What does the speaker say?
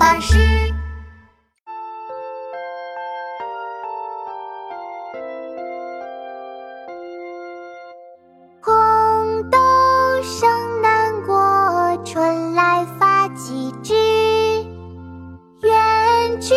巴士。红豆生南国，春来发几枝。愿君